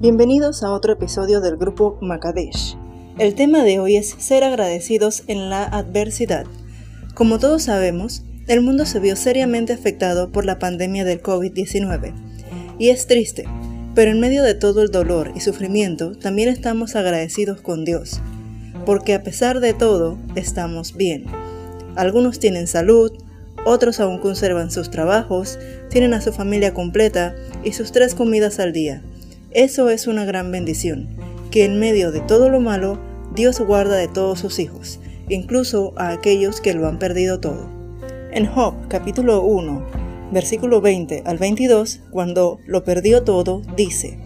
Bienvenidos a otro episodio del grupo Makadesh. El tema de hoy es ser agradecidos en la adversidad. Como todos sabemos, el mundo se vio seriamente afectado por la pandemia del COVID-19. Y es triste, pero en medio de todo el dolor y sufrimiento también estamos agradecidos con Dios, porque a pesar de todo estamos bien. Algunos tienen salud, otros aún conservan sus trabajos, tienen a su familia completa y sus tres comidas al día. Eso es una gran bendición, que en medio de todo lo malo, Dios guarda de todos sus hijos, incluso a aquellos que lo han perdido todo. En Job capítulo 1, versículo 20 al 22, cuando lo perdió todo, dice,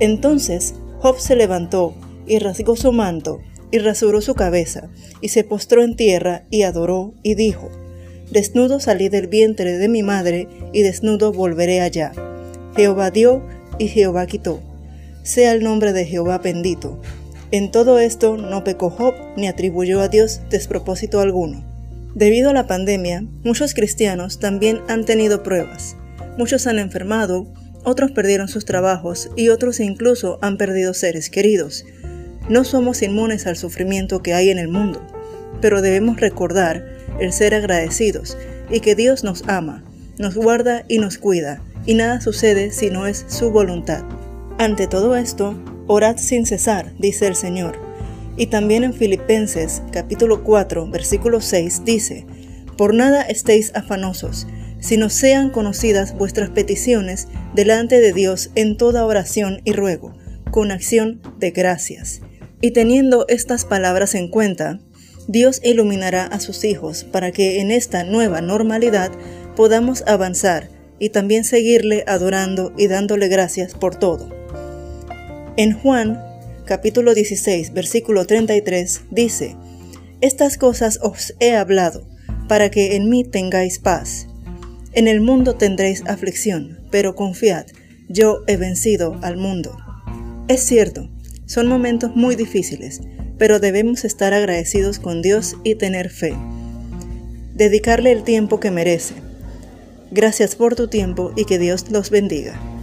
Entonces Job se levantó y rasgó su manto y rasuró su cabeza, y se postró en tierra y adoró y dijo, Desnudo salí del vientre de mi madre, y desnudo volveré allá. Jehová dio y Jehová quitó. Sea el nombre de Jehová bendito. En todo esto no pecó Job ni atribuyó a Dios despropósito alguno. Debido a la pandemia, muchos cristianos también han tenido pruebas. Muchos han enfermado, otros perdieron sus trabajos y otros incluso han perdido seres queridos. No somos inmunes al sufrimiento que hay en el mundo, pero debemos recordar el ser agradecidos y que Dios nos ama, nos guarda y nos cuida, y nada sucede si no es su voluntad. Ante todo esto, orad sin cesar, dice el Señor. Y también en Filipenses capítulo 4, versículo 6 dice, Por nada estéis afanosos, sino sean conocidas vuestras peticiones delante de Dios en toda oración y ruego, con acción de gracias. Y teniendo estas palabras en cuenta, Dios iluminará a sus hijos para que en esta nueva normalidad podamos avanzar y también seguirle adorando y dándole gracias por todo. En Juan capítulo 16 versículo 33 dice, Estas cosas os he hablado, para que en mí tengáis paz. En el mundo tendréis aflicción, pero confiad, yo he vencido al mundo. Es cierto, son momentos muy difíciles, pero debemos estar agradecidos con Dios y tener fe. Dedicarle el tiempo que merece. Gracias por tu tiempo y que Dios los bendiga.